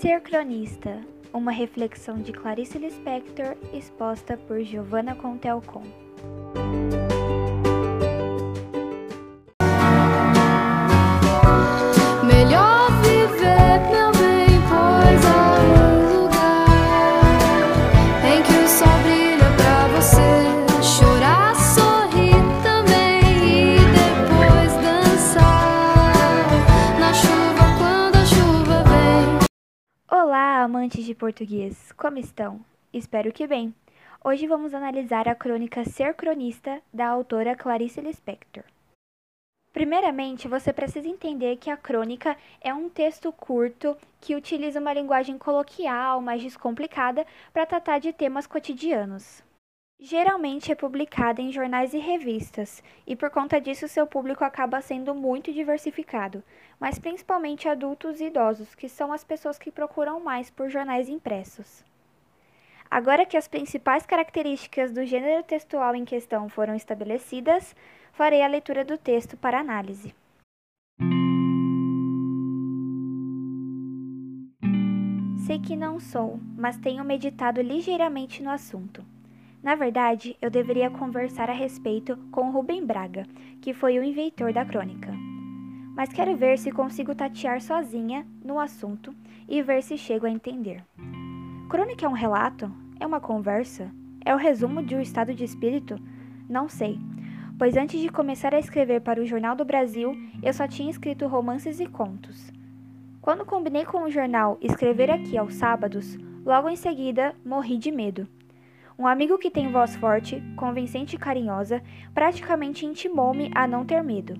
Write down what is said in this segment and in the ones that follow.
Ser cronista, uma reflexão de Clarice Lispector exposta por Giovanna Contelcom. Amantes de português, como estão? Espero que bem. Hoje vamos analisar a crônica Ser Cronista da autora Clarice Lispector. Primeiramente, você precisa entender que a crônica é um texto curto que utiliza uma linguagem coloquial, mais descomplicada, para tratar de temas cotidianos. Geralmente é publicada em jornais e revistas, e por conta disso seu público acaba sendo muito diversificado, mas principalmente adultos e idosos, que são as pessoas que procuram mais por jornais impressos. Agora que as principais características do gênero textual em questão foram estabelecidas, farei a leitura do texto para análise. Sei que não sou, mas tenho meditado ligeiramente no assunto. Na verdade, eu deveria conversar a respeito com Rubem Braga, que foi o inventor da crônica. Mas quero ver se consigo tatear sozinha no assunto e ver se chego a entender. Crônica é um relato? É uma conversa? É o resumo de um estado de espírito? Não sei, pois antes de começar a escrever para o Jornal do Brasil, eu só tinha escrito romances e contos. Quando combinei com o jornal escrever aqui aos sábados, logo em seguida morri de medo. Um amigo que tem voz forte, convincente e carinhosa, praticamente intimou-me a não ter medo.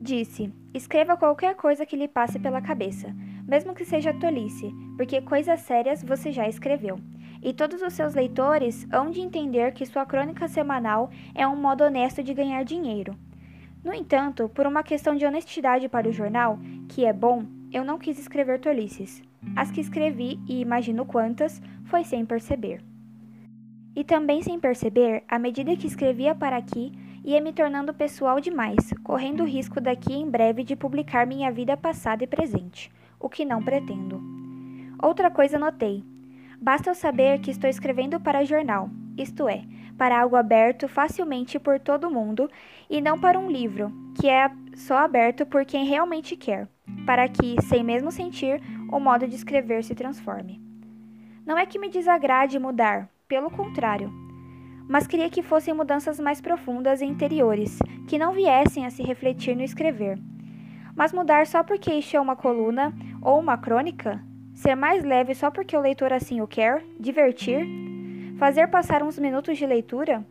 Disse: escreva qualquer coisa que lhe passe pela cabeça, mesmo que seja tolice, porque coisas sérias você já escreveu. E todos os seus leitores hão de entender que sua crônica semanal é um modo honesto de ganhar dinheiro. No entanto, por uma questão de honestidade para o jornal, que é bom, eu não quis escrever tolices. As que escrevi, e imagino quantas, foi sem perceber. E também sem perceber, à medida que escrevia para aqui, ia me tornando pessoal demais, correndo o risco daqui em breve de publicar minha vida passada e presente, o que não pretendo. Outra coisa notei. Basta eu saber que estou escrevendo para jornal, isto é, para algo aberto facilmente por todo mundo e não para um livro, que é só aberto por quem realmente quer, para que, sem mesmo sentir, o modo de escrever se transforme. Não é que me desagrade mudar, pelo contrário, mas queria que fossem mudanças mais profundas e interiores, que não viessem a se refletir no escrever. Mas mudar só porque é uma coluna ou uma crônica? Ser mais leve só porque o leitor assim o quer? Divertir? Fazer passar uns minutos de leitura?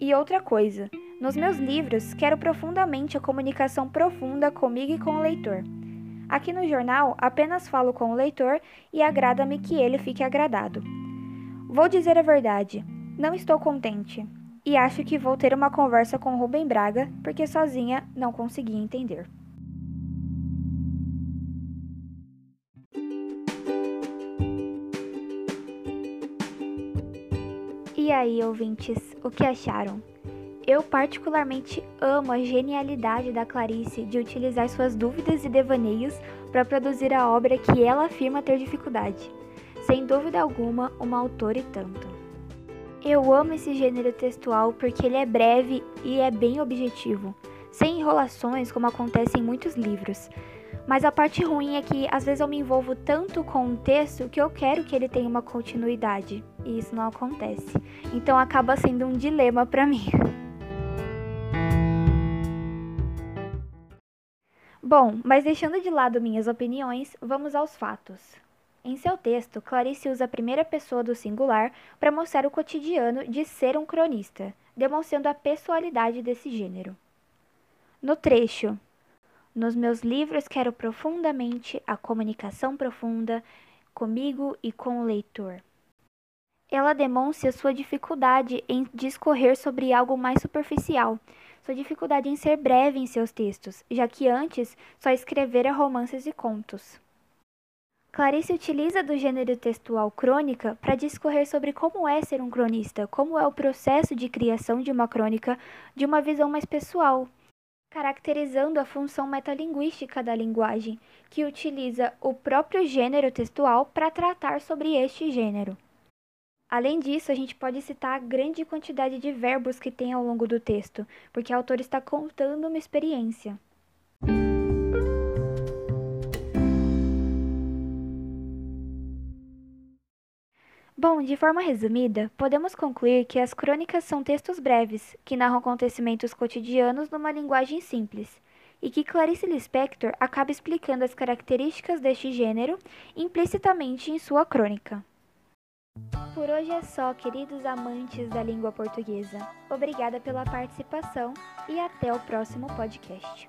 E outra coisa, nos meus livros quero profundamente a comunicação profunda comigo e com o leitor. Aqui no jornal apenas falo com o leitor e agrada-me que ele fique agradado. Vou dizer a verdade, não estou contente e acho que vou ter uma conversa com Rubem Braga porque sozinha não consegui entender. E aí, ouvintes, o que acharam? Eu particularmente amo a genialidade da Clarice de utilizar suas dúvidas e devaneios para produzir a obra que ela afirma ter dificuldade. Sem dúvida alguma, uma autora e tanto. Eu amo esse gênero textual porque ele é breve e é bem objetivo, sem enrolações como acontece em muitos livros. Mas a parte ruim é que às vezes eu me envolvo tanto com um texto que eu quero que ele tenha uma continuidade, e isso não acontece. Então acaba sendo um dilema para mim. Bom, mas deixando de lado minhas opiniões, vamos aos fatos. Em seu texto, Clarice usa a primeira pessoa do singular para mostrar o cotidiano de ser um cronista, demonstrando a pessoalidade desse gênero. No trecho, nos meus livros quero profundamente a comunicação profunda comigo e com o leitor. Ela demonstra sua dificuldade em discorrer sobre algo mais superficial, sua dificuldade em ser breve em seus textos, já que antes só escrevera romances e contos. Clarice utiliza do gênero textual crônica para discorrer sobre como é ser um cronista, como é o processo de criação de uma crônica de uma visão mais pessoal, caracterizando a função metalinguística da linguagem, que utiliza o próprio gênero textual para tratar sobre este gênero. Além disso, a gente pode citar a grande quantidade de verbos que tem ao longo do texto, porque o autor está contando uma experiência. Bom, de forma resumida, podemos concluir que as crônicas são textos breves, que narram acontecimentos cotidianos numa linguagem simples, e que Clarice Lispector acaba explicando as características deste gênero implicitamente em sua crônica. Por hoje é só, queridos amantes da língua portuguesa. Obrigada pela participação e até o próximo podcast.